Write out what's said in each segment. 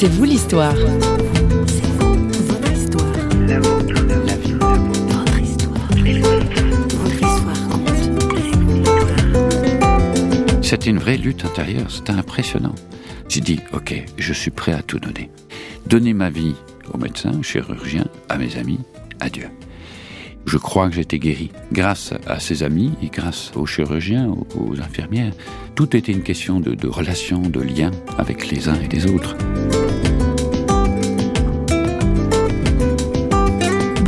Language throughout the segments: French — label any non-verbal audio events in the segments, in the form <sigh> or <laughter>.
C'est vous l'histoire. C'était une vraie lutte intérieure, c'était impressionnant. J'ai dit, ok, je suis prêt à tout donner. Donner ma vie aux médecins, aux chirurgiens, à mes amis, à Dieu. Je crois que j'étais guéri grâce à ses amis et grâce aux chirurgiens, aux, infirmières. Tout était une question de, de relation, de lien avec les uns et les autres.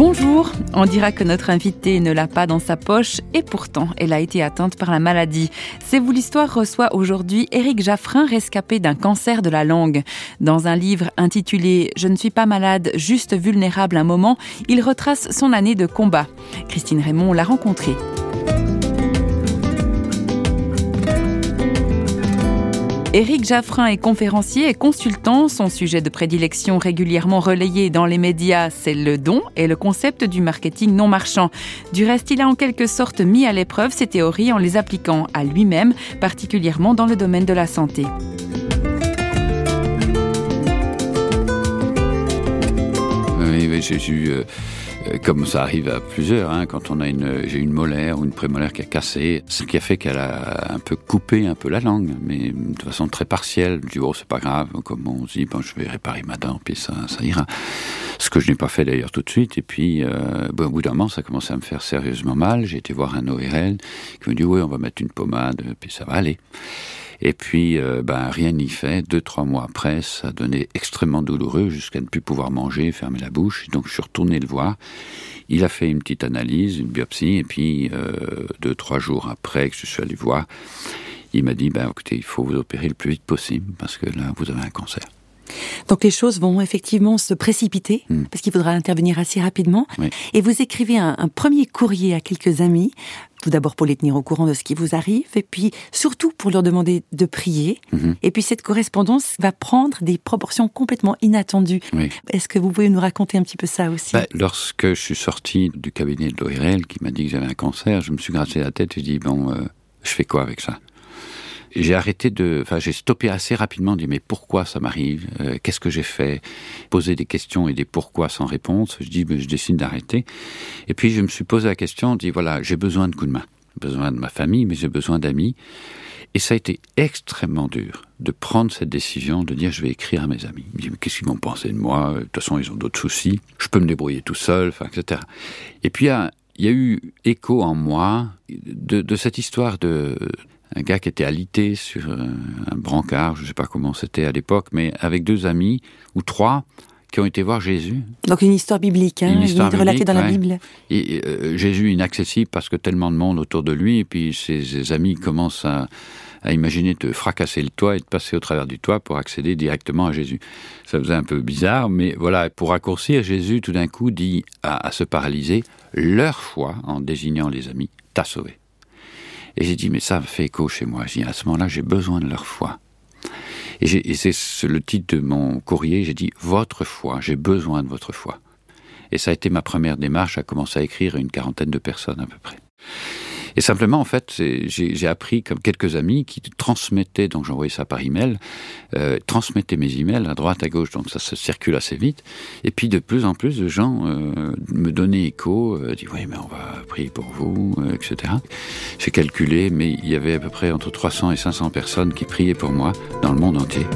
Bonjour, on dira que notre invitée ne l'a pas dans sa poche et pourtant elle a été atteinte par la maladie. C'est vous l'histoire reçoit aujourd'hui Éric Jaffrin, rescapé d'un cancer de la langue. Dans un livre intitulé Je ne suis pas malade, juste vulnérable un moment, il retrace son année de combat. Christine Raymond l'a rencontré. Éric Jaffrin est conférencier et consultant. Son sujet de prédilection régulièrement relayé dans les médias, c'est le don et le concept du marketing non marchand. Du reste, il a en quelque sorte mis à l'épreuve ses théories en les appliquant à lui-même, particulièrement dans le domaine de la santé. Oui, j'ai eu euh, comme ça arrive à plusieurs, hein, quand on a une, j'ai une molaire ou une prémolaire qui a cassé, ce qui a fait qu'elle a un peu coupé un peu la langue, mais de façon très partielle. Du oh c'est pas grave, comme on se dit, bon je vais réparer ma dent, puis ça, ça ira. Ce que je n'ai pas fait d'ailleurs tout de suite. Et puis, euh, bon, au bout d'un moment, ça a commencé à me faire sérieusement mal. J'ai été voir un ORL qui me dit oui, on va mettre une pommade, puis ça va aller. Et puis, euh, ben, rien n'y fait. Deux, trois mois après, ça a donné extrêmement douloureux jusqu'à ne plus pouvoir manger, fermer la bouche. Donc, je suis retourné le voir. Il a fait une petite analyse, une biopsie, et puis, euh, deux, trois jours après que je suis allé voir, il m'a dit, ben, écoutez, il faut vous opérer le plus vite possible, parce que là, vous avez un cancer. Donc les choses vont effectivement se précipiter hmm. parce qu'il faudra intervenir assez rapidement. Et vous écrivez un, premier courrier à quelques amis, tout d'abord pour les tenir au courant de ce qui vous arrive, et puis surtout pour leur demander de prier. Mhm. Et puis cette correspondance va prendre des proportions complètement inattendues. Est-ce que vous pouvez nous raconter un petit peu ça aussi? Bah, Lorsque je suis sorti du cabinet de l'ORL qui m'a dit que j'avais un cancer, je me suis gratté la tête et dit bon, euh, je fais quoi avec ça? J'ai arrêté de, enfin, j'ai stoppé assez rapidement, dit mais pourquoi ça m'arrive? Euh, Qu'est-ce que j'ai fait? Poser des questions et des pourquoi sans réponse. Je dis, je décide d'arrêter. Et puis je me suis posé la question, dit voilà, j'ai besoin de coups de main, j'ai besoin de ma famille, mais j'ai besoin d'amis. Et ça a été extrêmement dur de prendre cette décision de dire je vais écrire à mes amis. Ils me disent mais qu'est-ce qu'ils vont penser de moi? De toute façon, ils ont d'autres soucis. Je peux me débrouiller tout seul, etc. Et puis il y a, eu écho en moi de, de cette histoire de, un gars qui était alité sur euh, un brancard, je ne sais pas comment c'était à l'époque, mais avec deux amis, ou trois, qui ont été voir Jésus. Donc une histoire biblique, hein, une histoire relatée dans la Bible. Et euh, Jésus inaccessible parce que tellement de monde autour de lui, et puis ses, amis commencent à, imaginer de fracasser le toit et de passer au travers du toit pour accéder directement à Jésus. Ça faisait un peu bizarre, mais voilà, pour raccourcir, Jésus tout d'un coup dit à, à ce paralysé, leur foi, en désignant les amis, t'a sauvé. Et j'ai dit, mais ça fait écho chez moi. J'ai dit, à ce moment-là, j'ai besoin de leur foi. Et, c'est le titre de mon courrier, j'ai dit, votre foi, j'ai besoin de votre foi. Et ça a été ma première démarche à commencer à écrire à une quarantaine de personnes à peu près. Et simplement, en fait, j'ai appris comme quelques amis qui transmettaient, donc j'envoyais ça par email, euh, transmettaient mes emails à droite, à gauche, donc ça se circule assez vite. Et puis de plus en plus de gens euh, me donnaient écho, euh, disaient oui, mais on va prier pour vous, euh, etc. J'ai calculé, mais il y avait à peu près entre 300 et 500 personnes qui priaient pour moi dans le monde entier.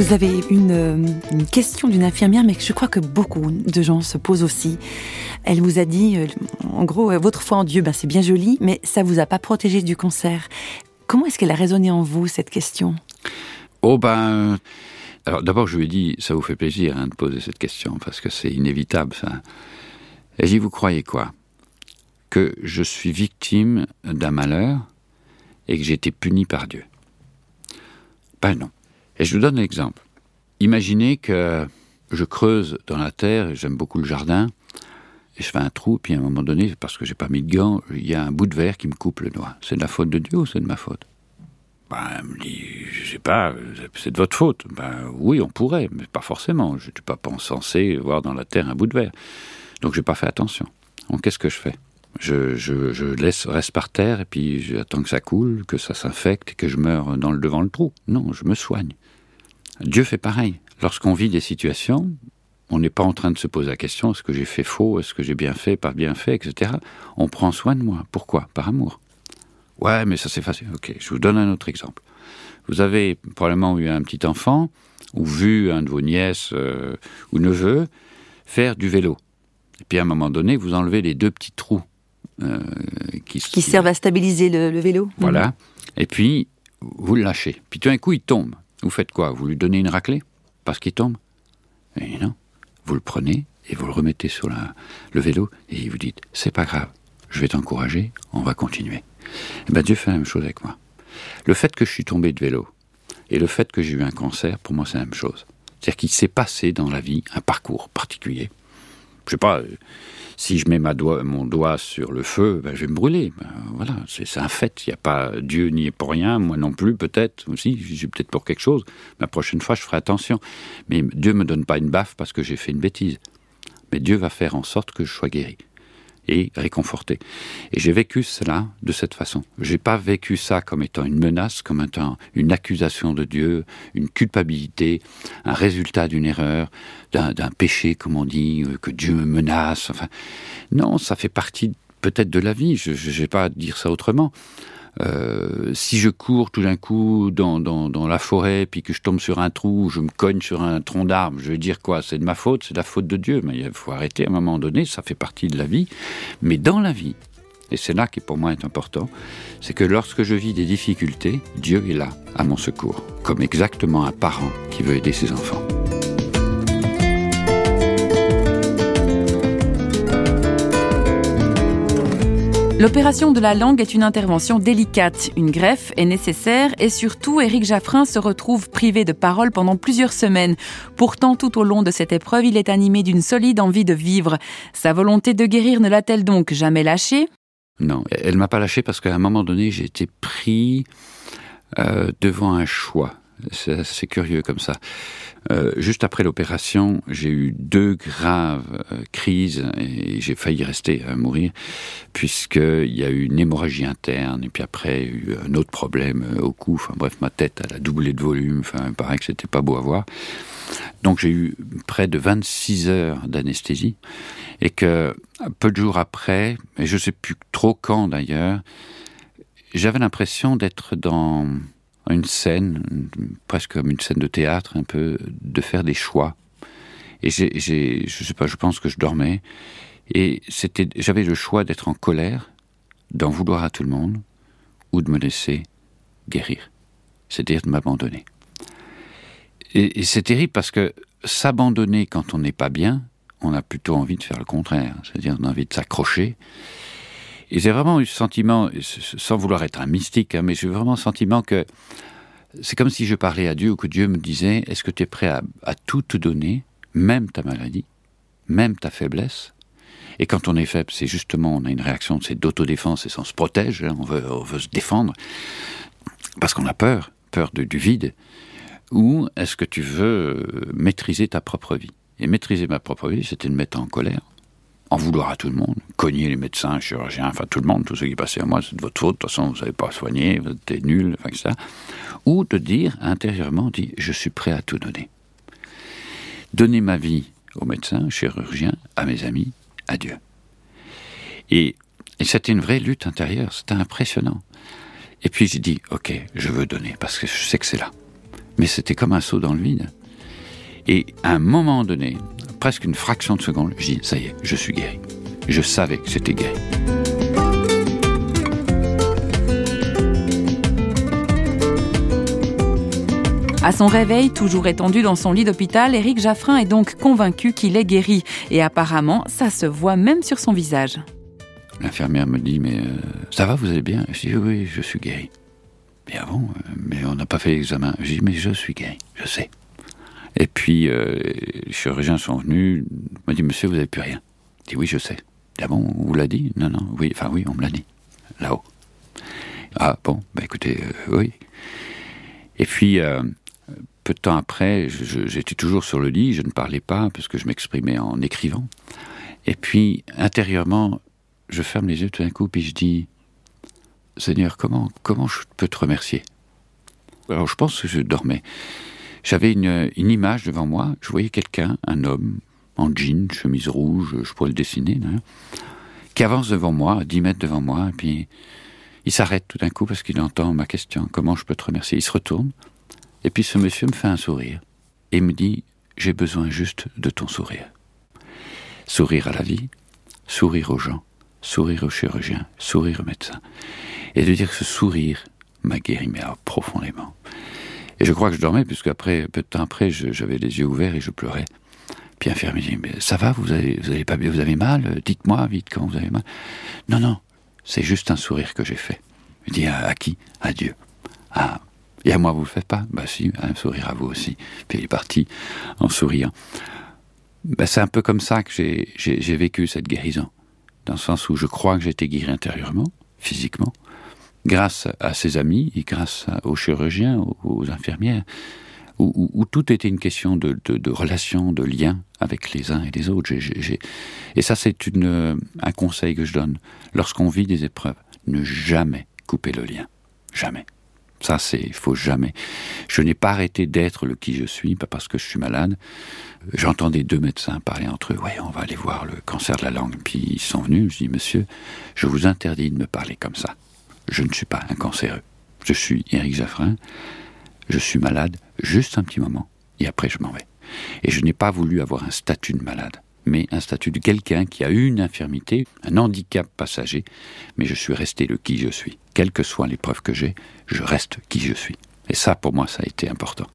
Vous avez euh, une, question d'une infirmière, mais je crois que beaucoup de gens se posent aussi. Elle vous a dit, euh, en gros, euh, votre foi en Dieu, ben, c'est bien joli, mais ça vous a pas protégé du cancer. Comment est-ce qu'elle a résonné en vous, cette question? Oh ben... Alors d'abord, je lui ai dit, ça vous fait plaisir hein, de poser cette question, parce que c'est inévitable, ça. Et dit, vous croyez quoi? Que je suis victime d'un malheur et que j'ai été puni par Dieu Ben non. Et je vous donne un exemple. Imaginez que je creuse dans la terre, j'aime beaucoup le jardin, et je fais un trou, puis à un moment donné, parce que j'ai pas mis de gants, il y a un bout de verre qui me coupe le doigt. C'est de la faute de Dieu ou c'est de ma faute? Ben, elle me dit, je sais pas, c'est de votre faute. Ben oui, on pourrait, mais pas forcément. Je ne suis pas censé voir dans la terre un bout de verre. Donc j'ai pas fait attention. Qu'est-ce que je fais? Je, je, laisse reste par terre et puis j'attends que ça coule, que ça s'infecte et que je meure dans le devant le trou. Non, je me soigne. Dieu fait pareil. Lorsqu'on vit des situations, on n'est pas en train de se poser la question est-ce que j'ai fait faux, est-ce que j'ai bien fait, pas bien fait, etc. On prend soin de moi. Pourquoi? Par amour. Ouais, mais ça c'est facile. Ok, je vous donne un autre exemple. Vous avez probablement eu un petit enfant ou vu un de vos nièces euh, ou neveux faire du vélo. Et puis à un moment donné, vous enlevez les deux petits trous euh, qui, qui, servent à stabiliser le, vélo. Voilà. Et puis vous le lâchez. Puis tout d'un coup, il tombe. Vous faites quoi? Vous lui donnez une raclée? Parce qu'il tombe? Et non. Vous le prenez et vous le remettez sur le vélo et vous dites c'est pas grave, je vais t'encourager, on va continuer. Et eh ben Dieu fait la même chose avec moi. Le fait que je suis tombé de vélo et le fait que j'ai eu un cancer, pour moi c'est la même chose. C'est-à-dire qu'il s'est passé dans la vie un parcours particulier. Je sais pas, euh, si je mets mon doigt sur le feu, ben, je vais me brûler. Ben, voilà, c'est un fait. Il n'y a pas Dieu n'y est pour rien, moi non plus peut-être aussi. Je suis peut-être pour quelque chose. La prochaine fois, je ferai attention. Mais Dieu me donne pas une baffe parce que j'ai fait une bêtise. Mais Dieu va faire en sorte que je sois guéri et réconforté. Et j'ai vécu cela de cette façon. J'ai pas vécu ça comme étant une menace, comme étant une accusation de Dieu, une culpabilité, un résultat d'une erreur, d'un péché, comme on dit, euh, que Dieu me menace. Non, ça fait partie peut-être de la vie. Je ne vais pas dire ça autrement. Euh, si je cours tout d'un coup dans, la forêt, puis que je tombe sur un trou, je me cogne sur un tronc d'arbre, je vais dire quoi? C'est de ma faute, c'est de la faute de Dieu. Mais il faut arrêter à un moment donné, ça fait partie de la vie. Mais dans la vie, et c'est là qui pour moi est important, c'est que lorsque je vis des difficultés, Dieu est là, à mon secours, comme exactement un parent qui veut aider ses enfants. L'opération de la langue est une intervention délicate. Une greffe est nécessaire et surtout, Éric Jaffrin se retrouve privé de parole pendant plusieurs semaines. Pourtant, tout au long de cette épreuve, il est animé d'une solide envie de vivre. Sa volonté de guérir ne l'a-t-elle donc jamais lâché Non, elle m'a pas lâché parce qu'à un moment donné, j'ai été pris euh, devant un choix. C'est curieux comme ça. Euh, juste après l'opération, j'ai eu deux graves euh, crises et j'ai failli rester à mourir puisqu'il y a eu une hémorragie interne et puis après il y a eu un autre problème euh, au cou. Enfin bref, ma tête elle a doublé de volume. Enfin, il paraît que c'était pas beau à voir. Donc j'ai eu près de 26 heures d'anesthésie et que peu de jours après, et je sais plus trop quand d'ailleurs, j'avais l'impression d'être dans une scène, presque comme une scène de théâtre, un peu, de faire des choix. Et j'ai, je sais pas, je pense que je dormais, et c'était, j'avais le choix d'être en colère, d'en vouloir à tout le monde, ou de me laisser guérir, c'est-à-dire de m'abandonner. Et, et c'est terrible parce que s'abandonner quand on n'est pas bien, on a plutôt envie de faire le contraire, c'est-à-dire on a envie de s'accrocher et j'ai vraiment eu ce sentiment, sans vouloir être un mystique, hein, mais j'ai vraiment le sentiment que c'est comme si je parlais à Dieu ou que Dieu me disait Est-ce que tu es prêt à, tout te donner, même ta maladie, même ta faiblesse? Et quand on est faible, c'est justement, on a une réaction, c'est d'autodéfense et on se protège, hein, on, veut, se défendre, parce qu'on a peur, peur du vide. Ou est-ce que tu veux maîtriser ta propre vie? Et maîtriser ma propre vie, c'était de me mettre en colère, en vouloir à tout le monde, cogner les médecins, chirurgiens, enfin tout le monde, tout ce qui passait à moi, c'est de votre faute, de toute façon vous savez pas soigner, vous êtes nul, enfin ça. Ou de dire intérieurement, dit, je suis prêt à tout donner. Donner ma vie aux médecins, aux chirurgiens, à mes amis, à Dieu. Et, et c'était une vraie lutte intérieure, c'était impressionnant. Et puis j'ai dit, ok, je veux donner, parce que je sais que c'est là. Mais c'était comme un saut dans le vide. Et à un moment donné, presque une fraction de seconde, je dis, ça y est, je suis guéri. Je savais que c'était guéri. À son réveil, toujours étendu dans son lit d'hôpital, Éric Jaffrin est donc convaincu qu'il est guéri. Et apparemment, ça se voit même sur son visage. L'infirmière me dit, mais euh, ça va, vous allez bien? Je dis, oui, je suis guéri. Bien bon, euh, mais on n'a pas fait l'examen. Je dis, mais je suis guéri, je sais. Et puis, euh, les chirurgiens sont venus, m'ont dit, monsieur, vous n'avez plus rien. Je dis, oui, je sais. Ah bon, on vous l'a dit? Non, non, oui, enfin oui, on me l'a dit, là-haut. Ah bon, ben écoutez, euh, oui. Et puis, euh, peu de temps après, j'étais toujours sur le lit, je ne parlais pas, parce que je m'exprimais en écrivant. Et puis, intérieurement, je ferme les yeux tout d'un coup, puis je dis Seigneur, comment, comment je peux te remercier? Alors je pense que je dormais. J'avais une, image devant moi, je voyais quelqu'un, un homme, en jean, chemise rouge, je pourrais le dessiner, qui avance devant moi, à 10 mètres devant moi, et puis il s'arrête tout d'un coup parce qu'il entend ma question Comment je peux te remercier? Il se retourne, et puis ce monsieur me fait un sourire, et me dit J'ai besoin juste de ton sourire. Sourire à la vie, sourire aux gens, sourire aux chirurgiens, sourire aux médecins. Et de dire que ce sourire m'a guéri, mais profondément. Et je crois que je dormais, puisque après, peu de temps après, j'avais les yeux ouverts et je pleurais. Puis l'infirmier dit, mais ça va, vous avez, pas, vous avez mal? Dites-moi vite quand vous avez mal. Non, non, c'est juste un sourire que j'ai fait. Il dit, à, qui? À Dieu. Ah, et à moi, vous le faites pas? Bah si, un sourire à vous aussi. Puis il est parti en souriant. Bah, c'est un peu comme ça que j'ai vécu cette guérison. Dans le sens où je crois que été guéri intérieurement, physiquement, grâce à ses amis et grâce aux chirurgiens, aux, infirmières, où, tout était une question de, de, relation, de lien avec les uns et les autres. Et ça, c'est un conseil que je donne. Lorsqu'on vit des épreuves, ne jamais couper le lien. Jamais. Ça, c'est, il faut jamais. Je n'ai pas arrêté d'être le qui je suis, pas parce que je suis malade. J'entendais deux médecins parler entre eux. Ouais, on va aller voir le cancer de la langue. Puis ils sont venus. Je dis, monsieur, je vous interdis de me parler comme ça. Je ne suis pas un cancéreux. Je suis Éric Jaffrin. Je suis malade juste un petit moment. Et après, je m'en vais. Et je n'ai pas voulu avoir un statut de malade mais un statut de quelqu'un qui a eu une infirmité, un handicap passager, mais je suis resté le qui je suis. Quelle que soit l'épreuve que j'ai, je reste qui je suis. Et ça, pour moi, ça a été important.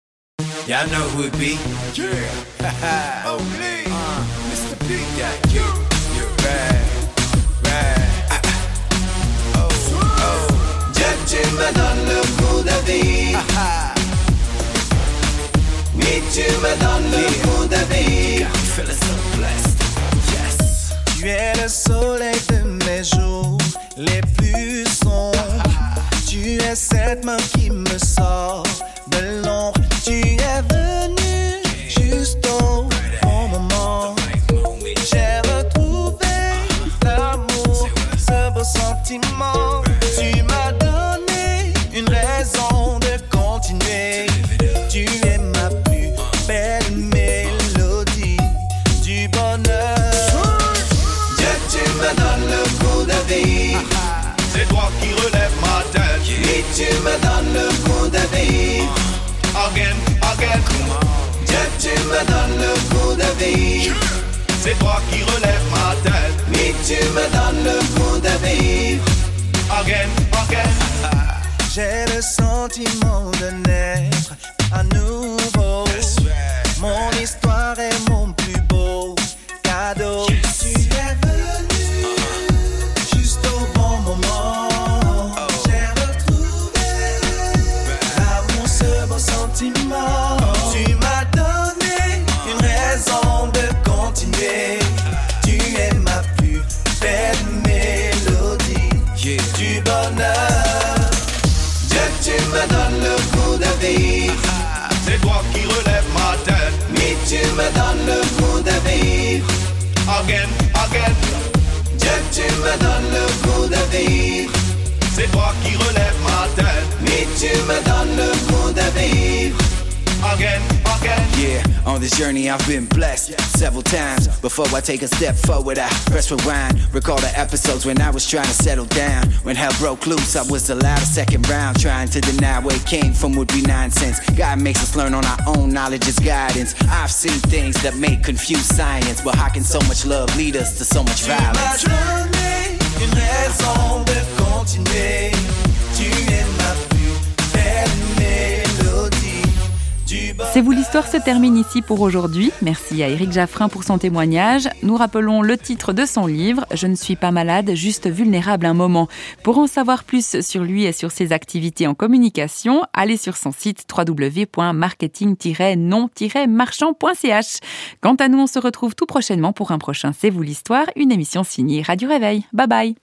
<laughs> tu me donnes le goût de vivre. Tu es le soleil de mes jours les plus sombres. Tu es cette main qui me sort de l'ombre. Tu me donnes le goût de vivre. Again, again. Dieu, tu me donnes le goût de vivre. C'est toi qui relèves ma tête. Oui, tu me donnes le goût de vivre. Again, again. J'ai le sentiment de naître à nouveau. Mon histoire Again, again. Dieu, tu me donnes le goût de vivre. C'est toi qui relèves ma tête. Oui, tu me donnes le goût de vivre. Again, again. Yeah, on this journey I've been blessed several times. Before I take a step forward, I press rewind. Recall the episodes when I was trying to settle down. When hell broke loose, I was allowed a second round. Trying to deny where it came from would be nonsense. God makes us learn on our own knowledge is guidance. I've seen things that may confuse science, but how can so much love lead us to so much violence? C'est vous l'histoire se termine ici pour aujourd'hui. Merci à Éric Jaffrin pour son témoignage. Nous rappelons le titre de son livre Je ne suis pas malade, juste vulnérable un moment. Pour en savoir plus sur lui et sur ses activités en communication, allez sur son site www.marketing-non-marchand.ch. Quant à nous, on se retrouve tout prochainement pour un prochain C'est vous l'histoire, une émission signée Radio Réveil. Bye bye.